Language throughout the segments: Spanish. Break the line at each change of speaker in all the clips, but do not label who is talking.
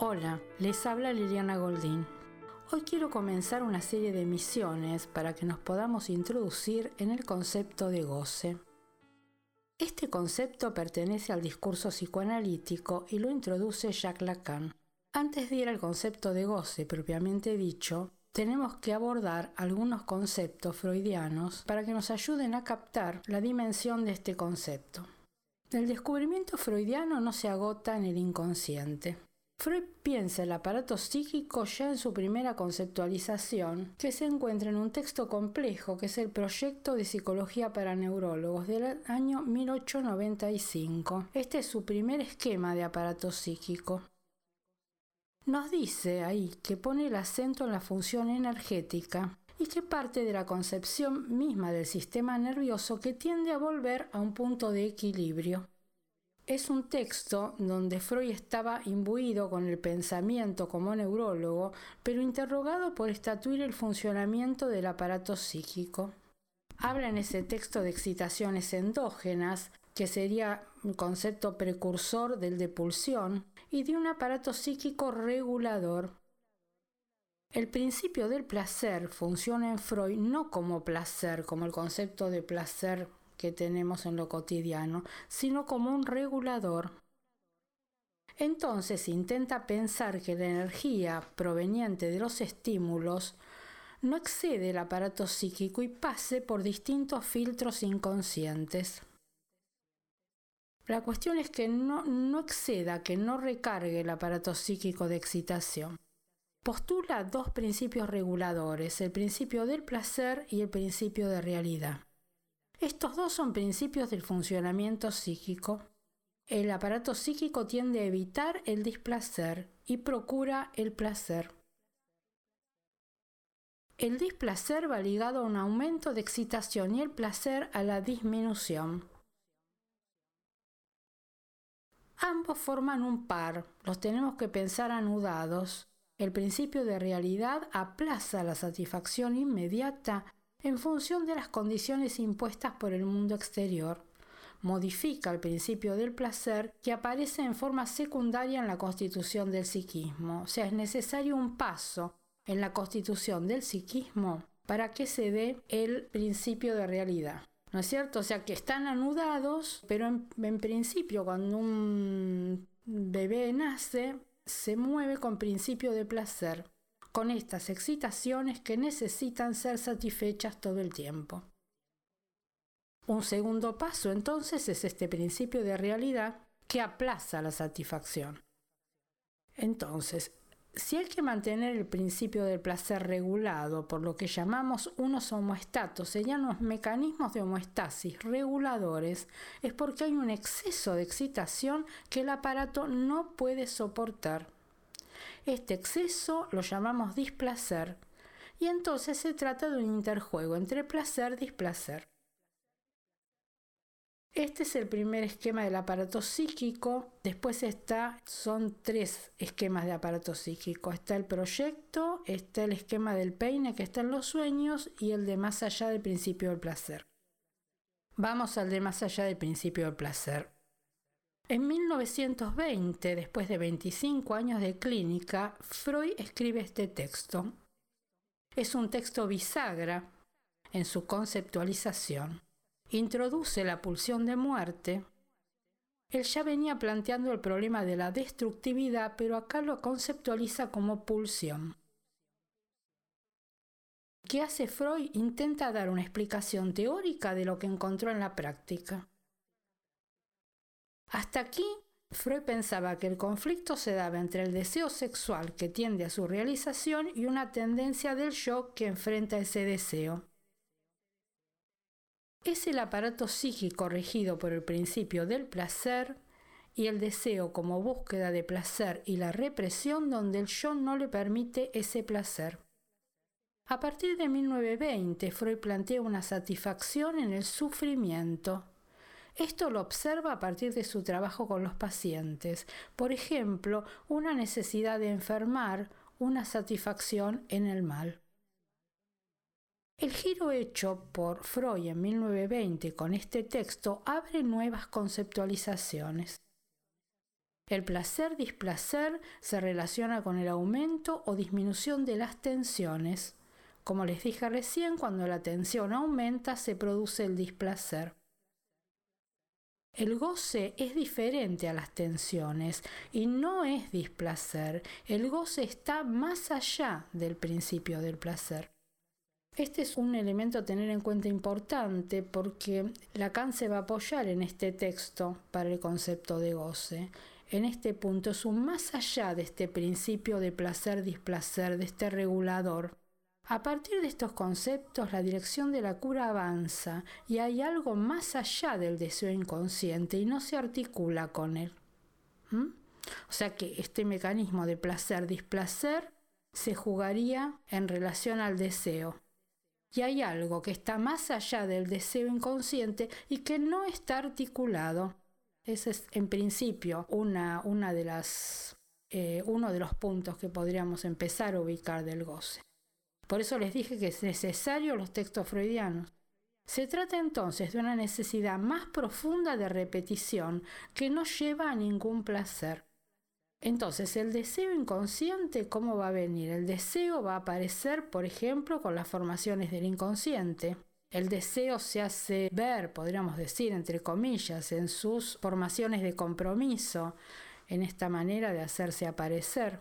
Hola, les habla Liliana Goldín. Hoy quiero comenzar una serie de misiones para que nos podamos introducir en el concepto de goce. Este concepto pertenece al discurso psicoanalítico y lo introduce Jacques Lacan. Antes de ir al concepto de goce propiamente dicho, tenemos que abordar algunos conceptos freudianos para que nos ayuden a captar la dimensión de este concepto. El descubrimiento freudiano no se agota en el inconsciente. Freud piensa el aparato psíquico ya en su primera conceptualización, que se encuentra en un texto complejo que es el Proyecto de Psicología para Neurólogos del año 1895. Este es su primer esquema de aparato psíquico. Nos dice ahí que pone el acento en la función energética y que parte de la concepción misma del sistema nervioso que tiende a volver a un punto de equilibrio. Es un texto donde Freud estaba imbuido con el pensamiento como neurólogo, pero interrogado por estatuir el funcionamiento del aparato psíquico. Habla en ese texto de excitaciones endógenas, que sería un concepto precursor del de pulsión, y de un aparato psíquico regulador, el principio del placer funciona en Freud no como placer, como el concepto de placer que tenemos en lo cotidiano, sino como un regulador. Entonces intenta pensar que la energía proveniente de los estímulos no excede el aparato psíquico y pase por distintos filtros inconscientes. La cuestión es que no, no exceda, que no recargue el aparato psíquico de excitación postula dos principios reguladores, el principio del placer y el principio de realidad. Estos dos son principios del funcionamiento psíquico. El aparato psíquico tiende a evitar el displacer y procura el placer. El displacer va ligado a un aumento de excitación y el placer a la disminución. Ambos forman un par, los tenemos que pensar anudados. El principio de realidad aplaza la satisfacción inmediata en función de las condiciones impuestas por el mundo exterior. Modifica el principio del placer que aparece en forma secundaria en la constitución del psiquismo. O sea, es necesario un paso en la constitución del psiquismo para que se dé el principio de realidad. ¿No es cierto? O sea, que están anudados, pero en, en principio cuando un bebé nace, se mueve con principio de placer, con estas excitaciones que necesitan ser satisfechas todo el tiempo. Un segundo paso entonces es este principio de realidad que aplaza la satisfacción. Entonces, si hay que mantener el principio del placer regulado por lo que llamamos unos homoestatos, serían los mecanismos de homoestasis reguladores, es porque hay un exceso de excitación que el aparato no puede soportar. Este exceso lo llamamos displacer, y entonces se trata de un interjuego entre placer y displacer. Este es el primer esquema del aparato psíquico. Después está, son tres esquemas de aparato psíquico. Está el proyecto, está el esquema del peine que está en los sueños y el de más allá del principio del placer. Vamos al de más allá del principio del placer. En 1920, después de 25 años de clínica, Freud escribe este texto. Es un texto bisagra en su conceptualización introduce la pulsión de muerte, él ya venía planteando el problema de la destructividad, pero acá lo conceptualiza como pulsión. ¿Qué hace Freud? Intenta dar una explicación teórica de lo que encontró en la práctica. Hasta aquí, Freud pensaba que el conflicto se daba entre el deseo sexual que tiende a su realización y una tendencia del yo que enfrenta ese deseo es el aparato psíquico regido por el principio del placer y el deseo como búsqueda de placer y la represión donde el yo no le permite ese placer. A partir de 1920, Freud plantea una satisfacción en el sufrimiento. Esto lo observa a partir de su trabajo con los pacientes. Por ejemplo, una necesidad de enfermar, una satisfacción en el mal. El giro hecho por Freud en 1920 con este texto abre nuevas conceptualizaciones. El placer-displacer se relaciona con el aumento o disminución de las tensiones. Como les dije recién, cuando la tensión aumenta se produce el displacer. El goce es diferente a las tensiones y no es displacer. El goce está más allá del principio del placer. Este es un elemento a tener en cuenta importante porque Lacan se va a apoyar en este texto para el concepto de goce. En este punto es un más allá de este principio de placer-displacer, de este regulador. A partir de estos conceptos, la dirección de la cura avanza y hay algo más allá del deseo inconsciente y no se articula con él. ¿Mm? O sea que este mecanismo de placer-displacer se jugaría en relación al deseo y hay algo que está más allá del deseo inconsciente y que no está articulado. Ese es en principio una, una de las, eh, uno de los puntos que podríamos empezar a ubicar del goce. Por eso les dije que es necesario los textos freudianos. Se trata entonces de una necesidad más profunda de repetición que no lleva a ningún placer. Entonces, el deseo inconsciente, ¿cómo va a venir? El deseo va a aparecer, por ejemplo, con las formaciones del inconsciente. El deseo se hace ver, podríamos decir, entre comillas, en sus formaciones de compromiso, en esta manera de hacerse aparecer,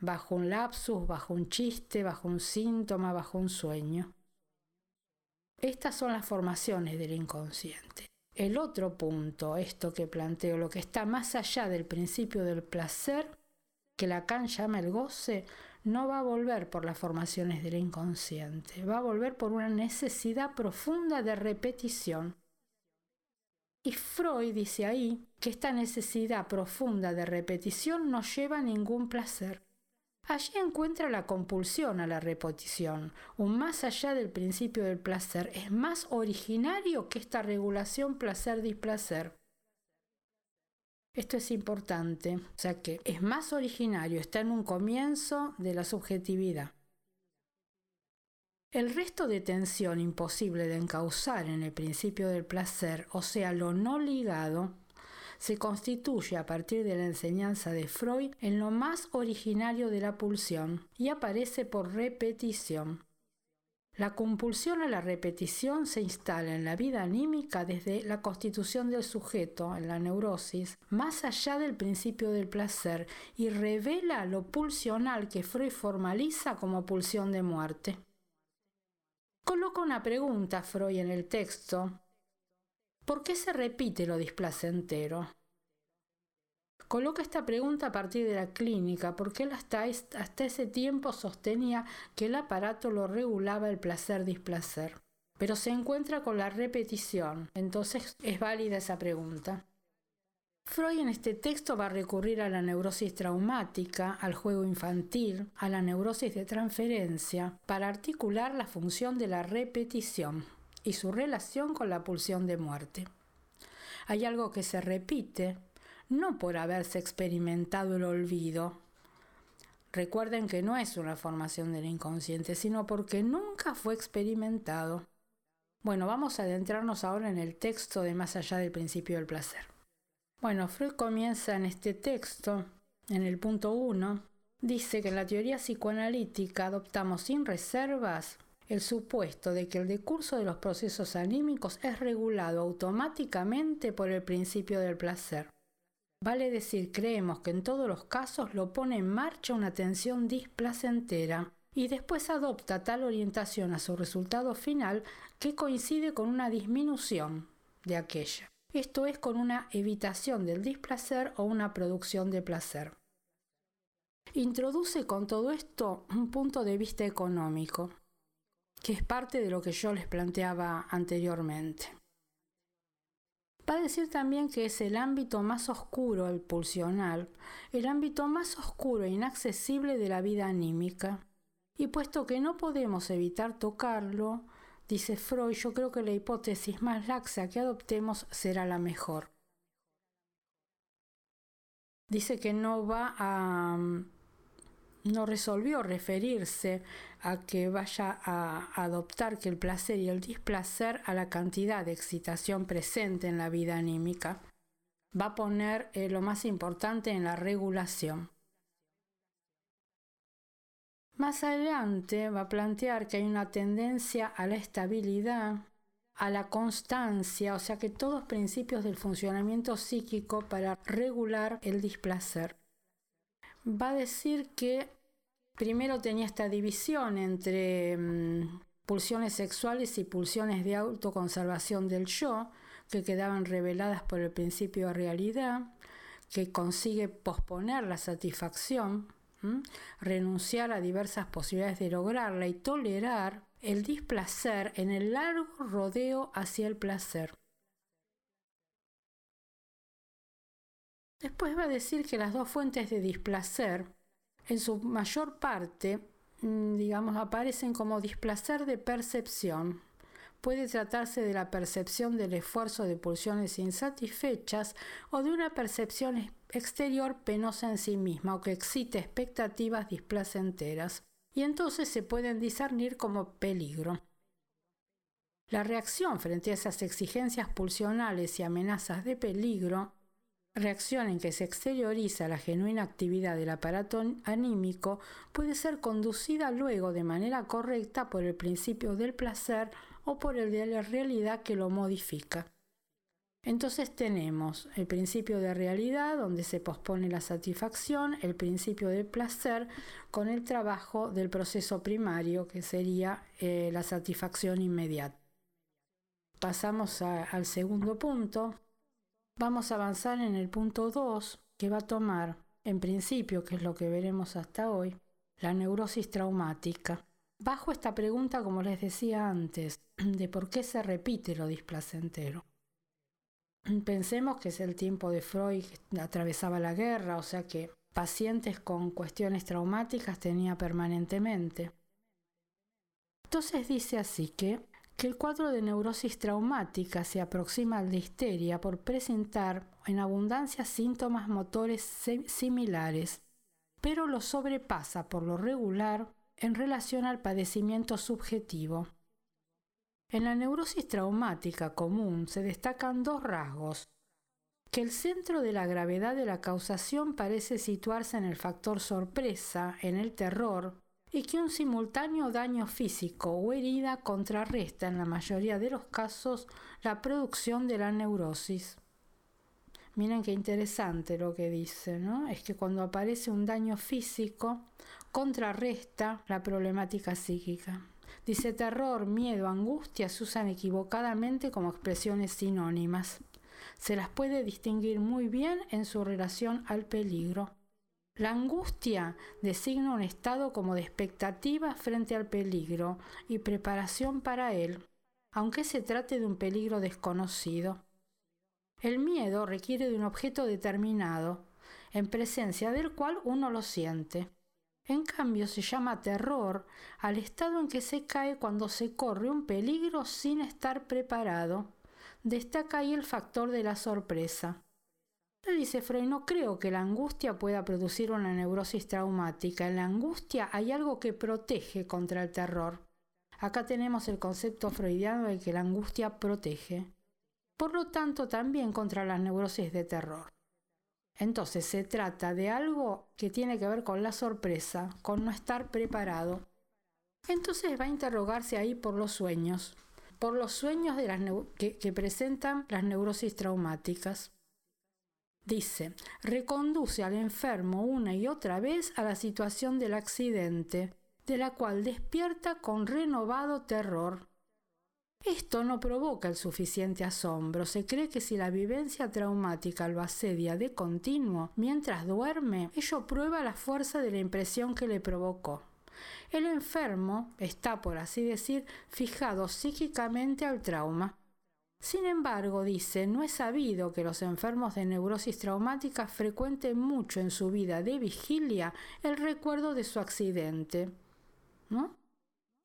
bajo un lapsus, bajo un chiste, bajo un síntoma, bajo un sueño. Estas son las formaciones del inconsciente. El otro punto, esto que planteo, lo que está más allá del principio del placer, que Lacan llama el goce, no va a volver por las formaciones del inconsciente, va a volver por una necesidad profunda de repetición. Y Freud dice ahí que esta necesidad profunda de repetición no lleva a ningún placer. Allí encuentra la compulsión a la repetición, un más allá del principio del placer, es más originario que esta regulación placer-displacer. Esto es importante, o sea que es más originario, está en un comienzo de la subjetividad. El resto de tensión imposible de encauzar en el principio del placer, o sea, lo no ligado, se constituye a partir de la enseñanza de Freud en lo más originario de la pulsión y aparece por repetición. La compulsión a la repetición se instala en la vida anímica desde la constitución del sujeto, en la neurosis, más allá del principio del placer y revela lo pulsional que Freud formaliza como pulsión de muerte. Coloca una pregunta Freud en el texto ¿Por qué se repite lo displacentero? Coloca esta pregunta a partir de la clínica, porque él hasta, hasta ese tiempo sostenía que el aparato lo regulaba el placer-displacer. Pero se encuentra con la repetición, entonces es válida esa pregunta. Freud en este texto va a recurrir a la neurosis traumática, al juego infantil, a la neurosis de transferencia, para articular la función de la repetición y su relación con la pulsión de muerte. Hay algo que se repite, no por haberse experimentado el olvido. Recuerden que no es una formación del inconsciente, sino porque nunca fue experimentado. Bueno, vamos a adentrarnos ahora en el texto de Más allá del principio del placer. Bueno, Freud comienza en este texto, en el punto 1, dice que en la teoría psicoanalítica adoptamos sin reservas el supuesto de que el decurso de los procesos anímicos es regulado automáticamente por el principio del placer. Vale decir, creemos que en todos los casos lo pone en marcha una tensión displacentera y después adopta tal orientación a su resultado final que coincide con una disminución de aquella. Esto es con una evitación del displacer o una producción de placer. Introduce con todo esto un punto de vista económico que es parte de lo que yo les planteaba anteriormente. Va a decir también que es el ámbito más oscuro, el pulsional, el ámbito más oscuro e inaccesible de la vida anímica. Y puesto que no podemos evitar tocarlo, dice Freud, yo creo que la hipótesis más laxa que adoptemos será la mejor. Dice que no va a no resolvió referirse a que vaya a adoptar que el placer y el displacer a la cantidad de excitación presente en la vida anímica. va a poner eh, lo más importante en la regulación. Más adelante va a plantear que hay una tendencia a la estabilidad, a la constancia, o sea que todos principios del funcionamiento psíquico para regular el displacer. Va a decir que primero tenía esta división entre mm, pulsiones sexuales y pulsiones de autoconservación del yo, que quedaban reveladas por el principio de realidad, que consigue posponer la satisfacción, renunciar a diversas posibilidades de lograrla y tolerar el displacer en el largo rodeo hacia el placer. Después va a decir que las dos fuentes de displacer, en su mayor parte, mm, digamos, aparecen como displacer de percepción, Puede tratarse de la percepción del esfuerzo de pulsiones insatisfechas o de una percepción exterior penosa en sí misma o que excite expectativas displacenteras, y entonces se pueden discernir como peligro. La reacción frente a esas exigencias pulsionales y amenazas de peligro, reacción en que se exterioriza la genuina actividad del aparato anímico, puede ser conducida luego de manera correcta por el principio del placer o por el de la realidad que lo modifica. Entonces tenemos el principio de realidad donde se pospone la satisfacción, el principio del placer con el trabajo del proceso primario que sería eh, la satisfacción inmediata. Pasamos al segundo punto. Vamos a avanzar en el punto 2 que va a tomar en principio, que es lo que veremos hasta hoy, la neurosis traumática. Bajo esta pregunta, como les decía antes, de por qué se repite lo displacentero. Pensemos que es el tiempo de Freud que atravesaba la guerra, o sea que pacientes con cuestiones traumáticas tenía permanentemente. Entonces dice así que, que el cuadro de neurosis traumática se aproxima al de histeria por presentar en abundancia síntomas motores similares, pero lo sobrepasa por lo regular en relación al padecimiento subjetivo. En la neurosis traumática común se destacan dos rasgos, que el centro de la gravedad de la causación parece situarse en el factor sorpresa, en el terror, y que un simultáneo daño físico o herida contrarresta en la mayoría de los casos la producción de la neurosis. Miren qué interesante lo que dice, ¿no? Es que cuando aparece un daño físico, contrarresta la problemática psíquica. Dice terror, miedo, angustia se usan equivocadamente como expresiones sinónimas. Se las puede distinguir muy bien en su relación al peligro. La angustia designa un estado como de expectativa frente al peligro y preparación para él, aunque se trate de un peligro desconocido. El miedo requiere de un objeto determinado, en presencia del cual uno lo siente. En cambio, se llama terror al estado en que se cae cuando se corre un peligro sin estar preparado. Destaca ahí el factor de la sorpresa. Dice Freud, no creo que la angustia pueda producir una neurosis traumática. En la angustia hay algo que protege contra el terror. Acá tenemos el concepto freudiano de que la angustia protege por lo tanto también contra las neurosis de terror. Entonces se trata de algo que tiene que ver con la sorpresa, con no estar preparado. Entonces va a interrogarse ahí por los sueños, por los sueños de las que, que presentan las neurosis traumáticas. Dice, reconduce al enfermo una y otra vez a la situación del accidente, de la cual despierta con renovado terror. Esto no provoca el suficiente asombro. Se cree que si la vivencia traumática lo asedia de continuo mientras duerme, ello prueba la fuerza de la impresión que le provocó. El enfermo está, por así decir, fijado psíquicamente al trauma. Sin embargo, dice, no es sabido que los enfermos de neurosis traumática frecuenten mucho en su vida de vigilia el recuerdo de su accidente. ¿No?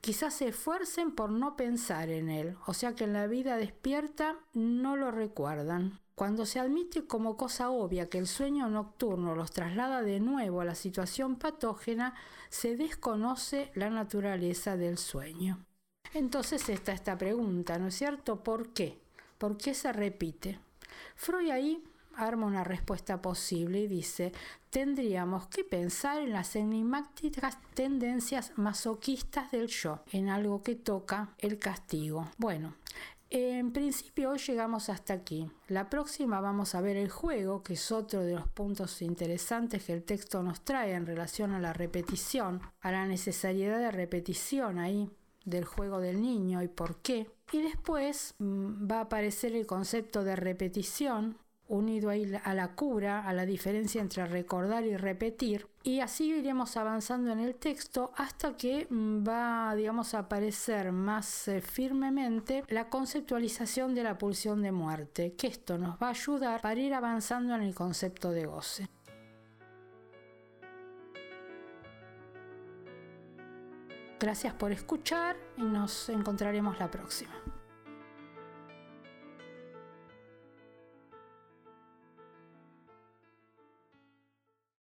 quizás se esfuercen por no pensar en él, o sea que en la vida despierta no lo recuerdan. Cuando se admite como cosa obvia que el sueño nocturno los traslada de nuevo a la situación patógena, se desconoce la naturaleza del sueño. Entonces está esta pregunta, ¿no es cierto? ¿Por qué? ¿Por qué se repite? Freud ahí arma una respuesta posible y dice, tendríamos que pensar en las enigmáticas tendencias masoquistas del yo, en algo que toca el castigo. Bueno, en principio hoy llegamos hasta aquí. La próxima vamos a ver el juego, que es otro de los puntos interesantes que el texto nos trae en relación a la repetición, a la necesariedad de repetición ahí del juego del niño y por qué. Y después mm, va a aparecer el concepto de repetición unido a la cura, a la diferencia entre recordar y repetir. Y así iremos avanzando en el texto hasta que mm, va, digamos, a aparecer más eh, firmemente la conceptualización de la pulsión de muerte, que esto nos va a ayudar para ir avanzando en el concepto de goce. Gracias por escuchar y nos encontraremos la próxima.